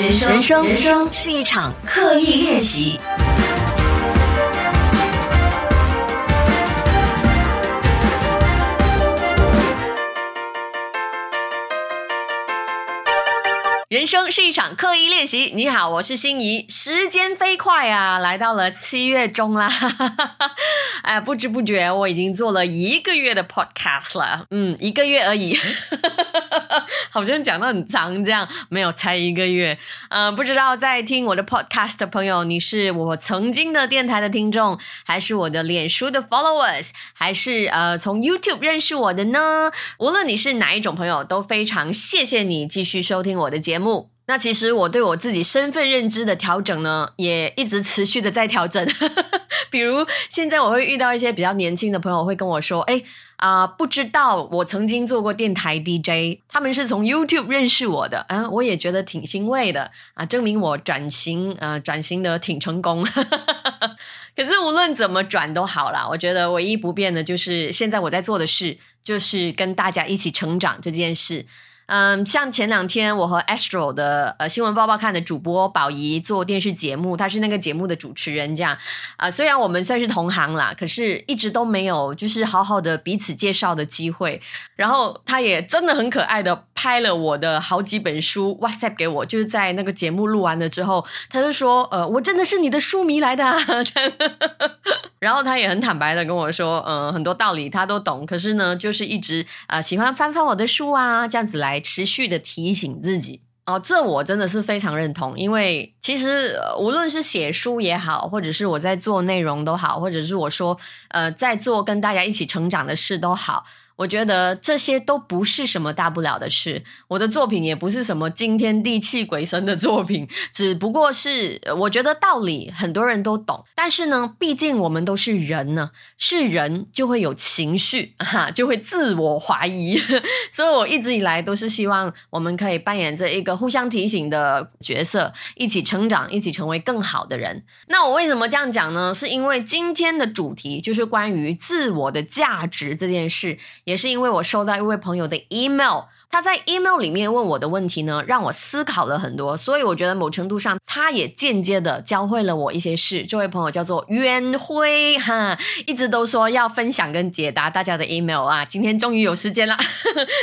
人生，人生，人生是一场刻意练习。人生是一场刻意练习。你好，我是心怡。时间飞快啊，来到了七月中啦。哎，不知不觉我已经做了一个月的 podcast 了。嗯，一个月而已，好像讲的很长这样。没有，才一个月。嗯，不知道在听我的 podcast 的朋友，你是我曾经的电台的听众，还是我的脸书的 followers，还是呃从 YouTube 认识我的呢？无论你是哪一种朋友，都非常谢谢你继续收听我的节目。那其实我对我自己身份认知的调整呢，也一直持续的在调整。比如现在我会遇到一些比较年轻的朋友，会跟我说：“哎啊，不知道我曾经做过电台 DJ，他们是从 YouTube 认识我的。”嗯，我也觉得挺欣慰的啊，证明我转型呃转型的挺成功。可是无论怎么转都好啦，我觉得唯一不变的就是现在我在做的事，就是跟大家一起成长这件事。嗯，像前两天我和 Astro 的呃新闻报报看的主播宝仪做电视节目，她是那个节目的主持人，这样啊，虽然我们算是同行啦，可是一直都没有就是好好的彼此介绍的机会。然后她也真的很可爱的拍了我的好几本书 WhatsApp 给我，就是在那个节目录完了之后，他就说呃我真的是你的书迷来的，然后他也很坦白的跟我说，嗯很多道理他都懂，可是呢就是一直呃喜欢翻翻我的书啊，这样子来。持续的提醒自己哦，这我真的是非常认同，因为其实无论是写书也好，或者是我在做内容都好，或者是我说呃在做跟大家一起成长的事都好。我觉得这些都不是什么大不了的事，我的作品也不是什么惊天地泣鬼神的作品，只不过是我觉得道理很多人都懂，但是呢，毕竟我们都是人呢，是人就会有情绪，哈，就会自我怀疑，所以我一直以来都是希望我们可以扮演这一个互相提醒的角色，一起成长，一起成为更好的人。那我为什么这样讲呢？是因为今天的主题就是关于自我的价值这件事。也是因为我收到一位朋友的 email，他在 email 里面问我的问题呢，让我思考了很多，所以我觉得某程度上，他也间接的教会了我一些事。这位朋友叫做渊辉，哈，一直都说要分享跟解答大家的 email 啊，今天终于有时间了，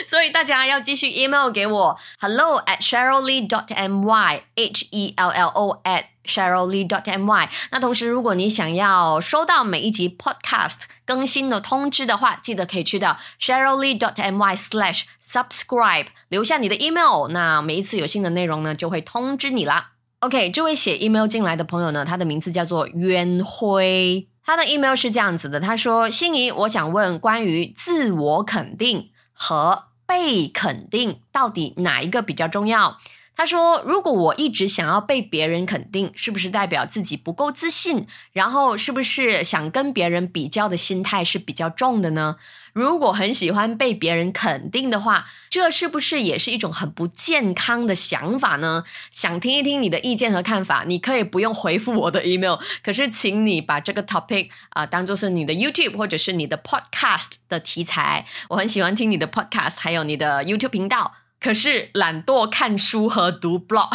所以大家要继续 email 给我，hello at cheryllee dot my，h e l l o at cheryllee dot my。那同时，如果你想要收到每一集 podcast。更新的通知的话，记得可以去到 cheryllee dot my slash subscribe，留下你的 email，那每一次有新的内容呢，就会通知你啦。OK，这位写 email 进来的朋友呢，他的名字叫做渊辉，他的 email 是这样子的，他说：心仪，我想问关于自我肯定和被肯定，到底哪一个比较重要？他说：“如果我一直想要被别人肯定，是不是代表自己不够自信？然后是不是想跟别人比较的心态是比较重的呢？如果很喜欢被别人肯定的话，这是不是也是一种很不健康的想法呢？想听一听你的意见和看法。你可以不用回复我的 email，可是请你把这个 topic 啊当做是你的 YouTube 或者是你的 podcast 的题材。我很喜欢听你的 podcast，还有你的 YouTube 频道。”可是懒惰看书和读 blog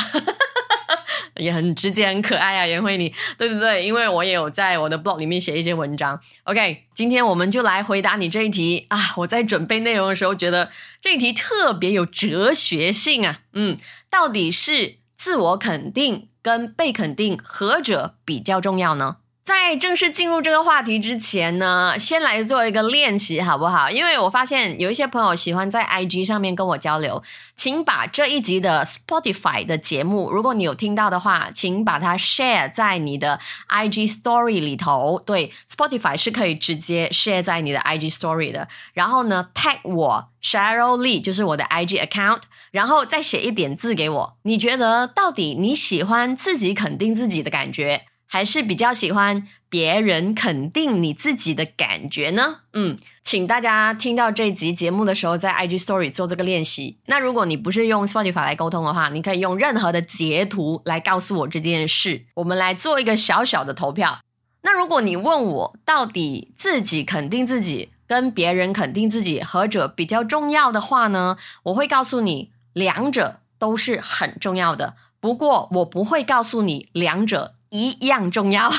也很直接很可爱啊，袁慧你对对对，因为我也有在我的 blog 里面写一些文章。OK，今天我们就来回答你这一题啊！我在准备内容的时候，觉得这一题特别有哲学性啊。嗯，到底是自我肯定跟被肯定何者比较重要呢？在正式进入这个话题之前呢，先来做一个练习，好不好？因为我发现有一些朋友喜欢在 IG 上面跟我交流，请把这一集的 Spotify 的节目，如果你有听到的话，请把它 share 在你的 IG Story 里头。对，Spotify 是可以直接 share 在你的 IG Story 的。然后呢，tag 我 Cheryl Lee，就是我的 IG account，然后再写一点字给我。你觉得到底你喜欢自己肯定自己的感觉？还是比较喜欢别人肯定你自己的感觉呢？嗯，请大家听到这集节目的时候，在 IG Story 做这个练习。那如果你不是用 Spotify 来沟通的话，你可以用任何的截图来告诉我这件事。我们来做一个小小的投票。那如果你问我到底自己肯定自己跟别人肯定自己何者比较重要的话呢？我会告诉你，两者都是很重要的。不过我不会告诉你两者一样重要。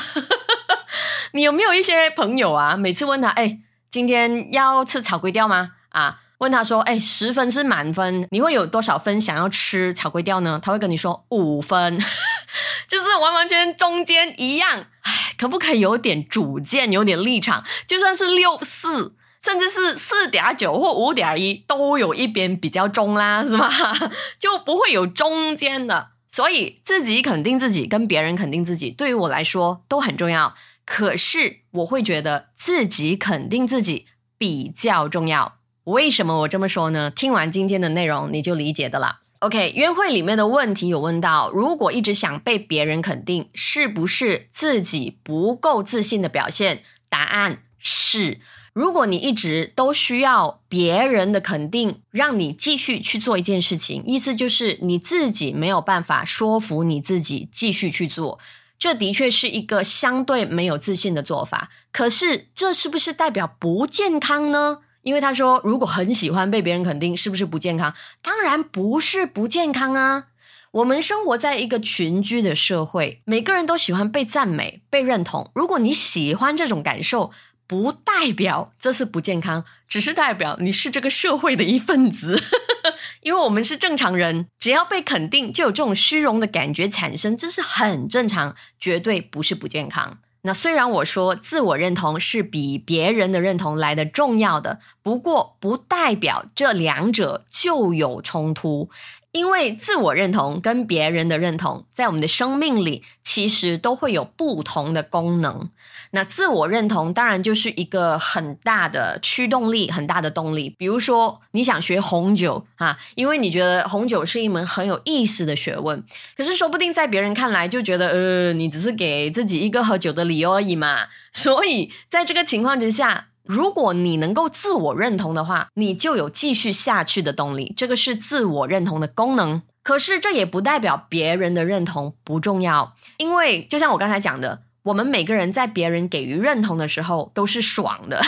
你有没有一些朋友啊？每次问他，哎，今天要吃炒粿条吗？啊，问他说，哎，十分是满分，你会有多少分想要吃炒粿条呢？他会跟你说五分，就是完完全中间一样。哎，可不可以有点主见，有点立场？就算是六四，甚至是四点九或五点一，都有一边比较中啦，是吧？就不会有中间的。所以自己肯定自己，跟别人肯定自己，对于我来说都很重要。可是我会觉得自己肯定自己比较重要。为什么我这么说呢？听完今天的内容你就理解的啦。OK，约会里面的问题有问到，如果一直想被别人肯定，是不是自己不够自信的表现？答案是，如果你一直都需要别人的肯定，让你继续去做一件事情，意思就是你自己没有办法说服你自己继续去做。这的确是一个相对没有自信的做法，可是这是不是代表不健康呢？因为他说，如果很喜欢被别人肯定，是不是不健康？当然不是不健康啊！我们生活在一个群居的社会，每个人都喜欢被赞美、被认同。如果你喜欢这种感受，不代表这是不健康，只是代表你是这个社会的一份子。因为我们是正常人，只要被肯定，就有这种虚荣的感觉产生，这是很正常，绝对不是不健康。那虽然我说自我认同是比别人的认同来的重要的，不过不代表这两者就有冲突。因为自我认同跟别人的认同，在我们的生命里其实都会有不同的功能。那自我认同当然就是一个很大的驱动力，很大的动力。比如说，你想学红酒啊，因为你觉得红酒是一门很有意思的学问。可是，说不定在别人看来就觉得，呃，你只是给自己一个喝酒的理由而已嘛。所以，在这个情况之下。如果你能够自我认同的话，你就有继续下去的动力。这个是自我认同的功能。可是这也不代表别人的认同不重要，因为就像我刚才讲的，我们每个人在别人给予认同的时候都是爽的，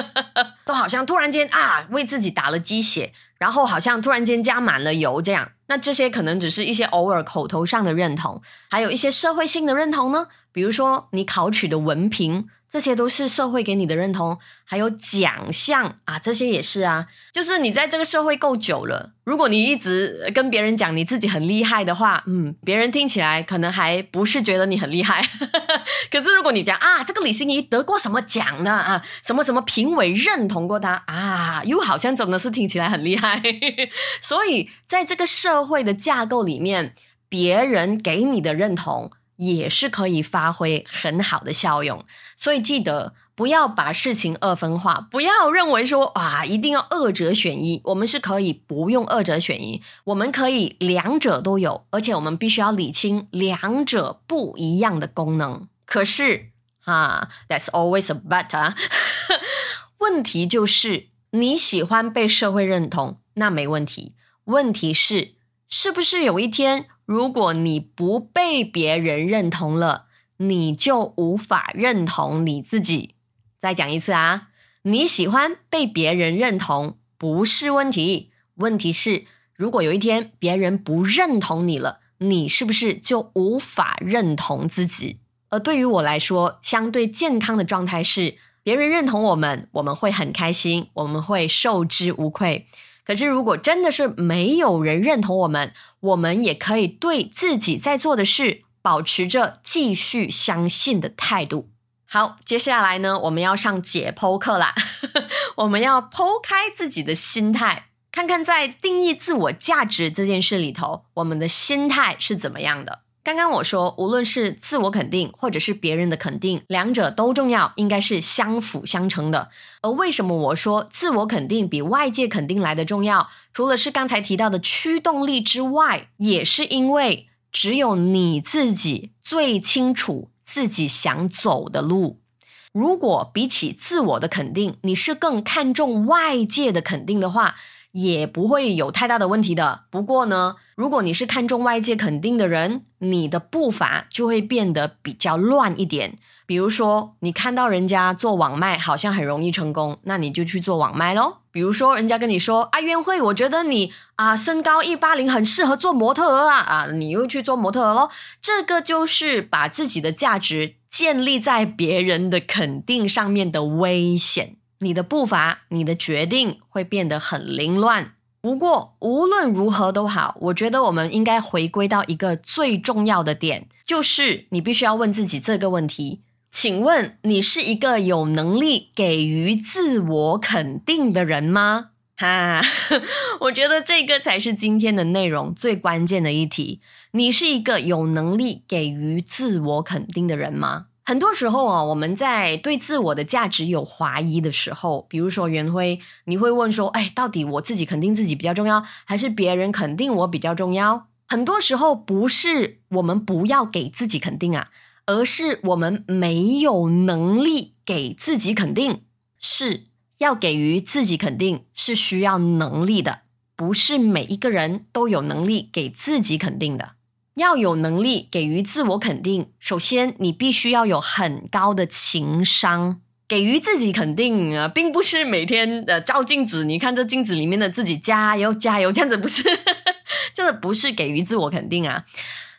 都好像突然间啊为自己打了鸡血，然后好像突然间加满了油这样。那这些可能只是一些偶尔口头上的认同，还有一些社会性的认同呢，比如说你考取的文凭。这些都是社会给你的认同，还有奖项啊，这些也是啊。就是你在这个社会够久了，如果你一直跟别人讲你自己很厉害的话，嗯，别人听起来可能还不是觉得你很厉害。可是如果你讲啊，这个李心怡得过什么奖呢？啊，什么什么评委认同过他啊，又好像真的是听起来很厉害。所以在这个社会的架构里面，别人给你的认同。也是可以发挥很好的效用，所以记得不要把事情二分化，不要认为说啊一定要二者选一，我们是可以不用二者选一，我们可以两者都有，而且我们必须要理清两者不一样的功能。可是啊，That's always a but 啊，问题就是你喜欢被社会认同，那没问题，问题是是不是有一天？如果你不被别人认同了，你就无法认同你自己。再讲一次啊，你喜欢被别人认同不是问题，问题是如果有一天别人不认同你了，你是不是就无法认同自己？而对于我来说，相对健康的状态是，别人认同我们，我们会很开心，我们会受之无愧。可是，如果真的是没有人认同我们，我们也可以对自己在做的事保持着继续相信的态度。好，接下来呢，我们要上解剖课啦，我们要剖开自己的心态，看看在定义自我价值这件事里头，我们的心态是怎么样的。刚刚我说，无论是自我肯定，或者是别人的肯定，两者都重要，应该是相辅相成的。而为什么我说自我肯定比外界肯定来的重要？除了是刚才提到的驱动力之外，也是因为只有你自己最清楚自己想走的路。如果比起自我的肯定，你是更看重外界的肯定的话。也不会有太大的问题的。不过呢，如果你是看重外界肯定的人，你的步伐就会变得比较乱一点。比如说，你看到人家做网卖好像很容易成功，那你就去做网卖喽。比如说，人家跟你说啊，约会，我觉得你啊身高一八零很适合做模特儿啊啊，你又去做模特儿喽。这个就是把自己的价值建立在别人的肯定上面的危险。你的步伐，你的决定会变得很凌乱。不过无论如何都好，我觉得我们应该回归到一个最重要的点，就是你必须要问自己这个问题。请问你是一个有能力给予自我肯定的人吗？哈，我觉得这个才是今天的内容最关键的一题。你是一个有能力给予自我肯定的人吗？很多时候啊，我们在对自我的价值有怀疑的时候，比如说袁辉，你会问说：“哎，到底我自己肯定自己比较重要，还是别人肯定我比较重要？”很多时候不是我们不要给自己肯定啊。而是我们没有能力给自己肯定，是要给予自己肯定是需要能力的，不是每一个人都有能力给自己肯定的。要有能力给予自我肯定，首先你必须要有很高的情商。给予自己肯定啊，并不是每天的照镜子，你看这镜子里面的自己加油加油，这样子不是，真的不是给予自我肯定啊。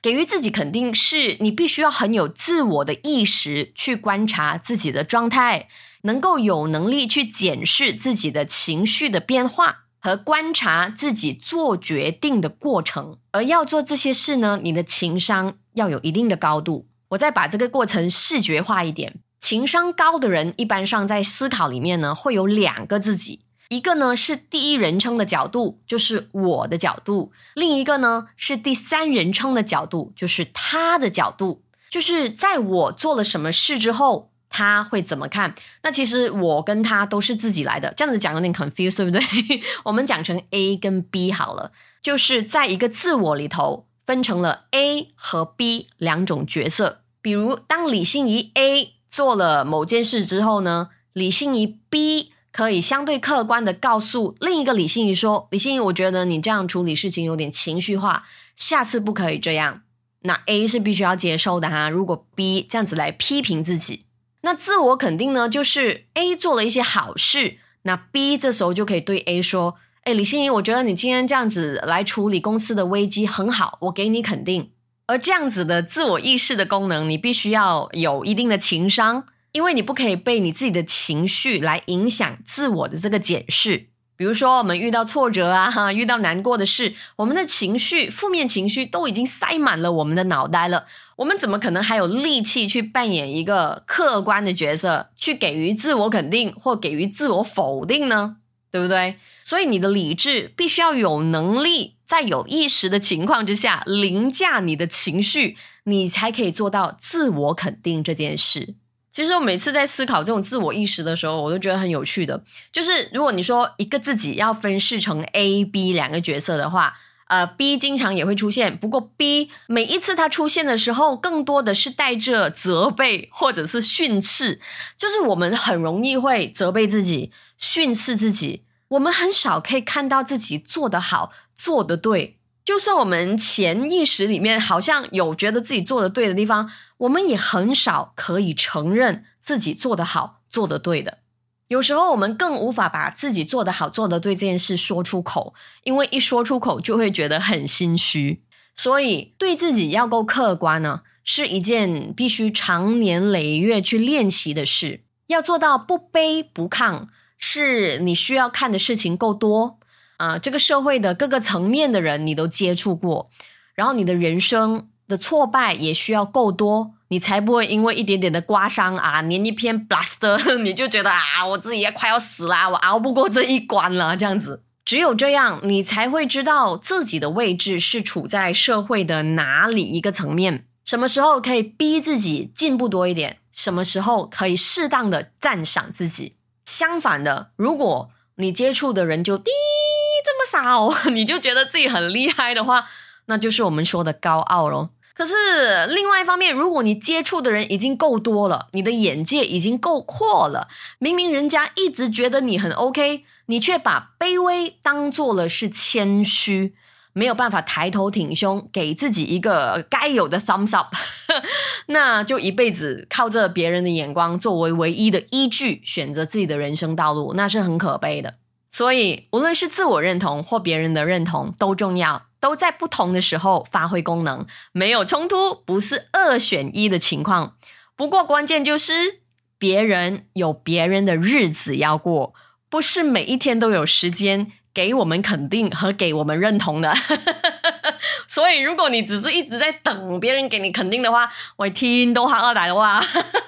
给予自己肯定，是你必须要很有自我的意识，去观察自己的状态，能够有能力去检视自己的情绪的变化和观察自己做决定的过程。而要做这些事呢，你的情商要有一定的高度。我再把这个过程视觉化一点，情商高的人一般上在思考里面呢，会有两个自己。一个呢是第一人称的角度，就是我的角度；另一个呢是第三人称的角度，就是他的角度。就是在我做了什么事之后，他会怎么看？那其实我跟他都是自己来的，这样子讲有点 confuse，对不对？我们讲成 A 跟 B 好了，就是在一个自我里头分成了 A 和 B 两种角色。比如，当李心怡 A 做了某件事之后呢，李心怡 B。可以相对客观的告诉另一个李心怡说：“李心怡，我觉得你这样处理事情有点情绪化，下次不可以这样。”那 A 是必须要接受的哈。如果 B 这样子来批评自己，那自我肯定呢，就是 A 做了一些好事，那 B 这时候就可以对 A 说：“哎，李欣怡，我觉得你今天这样子来处理公司的危机很好，我给你肯定。”而这样子的自我意识的功能，你必须要有一定的情商。因为你不可以被你自己的情绪来影响自我的这个检视。比如说，我们遇到挫折啊，哈，遇到难过的事，我们的情绪、负面情绪都已经塞满了我们的脑袋了。我们怎么可能还有力气去扮演一个客观的角色，去给予自我肯定或给予自我否定呢？对不对？所以，你的理智必须要有能力，在有意识的情况之下凌驾你的情绪，你才可以做到自我肯定这件事。其实我每次在思考这种自我意识的时候，我都觉得很有趣的。就是如果你说一个自己要分饰成 A、B 两个角色的话，呃，B 经常也会出现。不过 B 每一次它出现的时候，更多的是带着责备或者是训斥。就是我们很容易会责备自己、训斥自己，我们很少可以看到自己做得好、做得对。就算我们潜意识里面好像有觉得自己做的对的地方，我们也很少可以承认自己做得好、做得对的。有时候我们更无法把自己做得好、做得对这件事说出口，因为一说出口就会觉得很心虚。所以，对自己要够客观呢，是一件必须长年累月去练习的事。要做到不卑不亢，是你需要看的事情够多。啊，这个社会的各个层面的人你都接触过，然后你的人生的挫败也需要够多，你才不会因为一点点的刮伤啊，粘一片 blaster，你就觉得啊，我自己也快要死啦，我熬不过这一关了，这样子。只有这样，你才会知道自己的位置是处在社会的哪里一个层面，什么时候可以逼自己进步多一点，什么时候可以适当的赞赏自己。相反的，如果你接触的人就低。这么少，你就觉得自己很厉害的话，那就是我们说的高傲咯。可是另外一方面，如果你接触的人已经够多了，你的眼界已经够阔了，明明人家一直觉得你很 OK，你却把卑微当做了是谦虚，没有办法抬头挺胸，给自己一个该有的 thumbs up，那就一辈子靠着别人的眼光作为唯一的依据，选择自己的人生道路，那是很可悲的。所以，无论是自我认同或别人的认同都重要，都在不同的时候发挥功能，没有冲突，不是二选一的情况。不过，关键就是别人有别人的日子要过，不是每一天都有时间给我们肯定和给我们认同的。所以，如果你只是一直在等别人给你肯定的话，我听都好二代的话，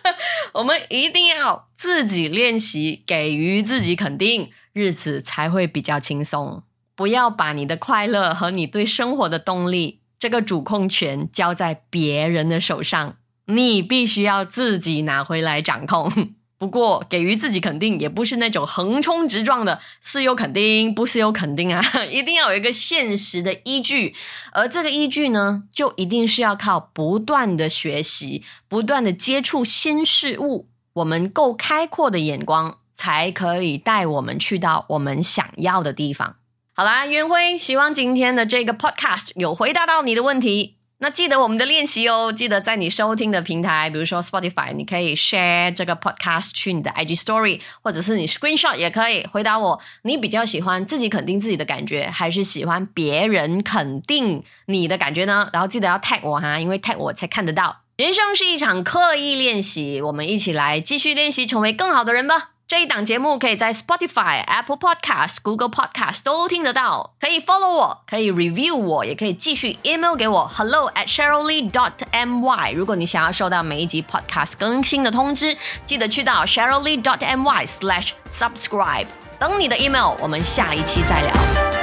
我们一定要自己练习给予自己肯定。日子才会比较轻松。不要把你的快乐和你对生活的动力这个主控权交在别人的手上，你必须要自己拿回来掌控。不过，给予自己肯定也不是那种横冲直撞的，是有肯定，不是有肯定啊，一定要有一个现实的依据。而这个依据呢，就一定是要靠不断的学习，不断的接触新事物，我们够开阔的眼光。才可以带我们去到我们想要的地方。好啦，袁辉，希望今天的这个 podcast 有回答到你的问题。那记得我们的练习哦，记得在你收听的平台，比如说 Spotify，你可以 share 这个 podcast 去你的 IG Story，或者是你 screenshot 也可以回答我。你比较喜欢自己肯定自己的感觉，还是喜欢别人肯定你的感觉呢？然后记得要 tag 我哈，因为 tag 我才看得到。人生是一场刻意练习，我们一起来继续练习，成为更好的人吧。这一档节目可以在 Spotify、Apple Podcast、Google Podcast 都听得到，可以 follow 我，可以 review 我，也可以继续 email 给我 hello at sheryllee dot my。如果你想要收到每一集 podcast 更新的通知，记得去到 sheryllee dot my slash subscribe，等你的 email。我们下一期再聊。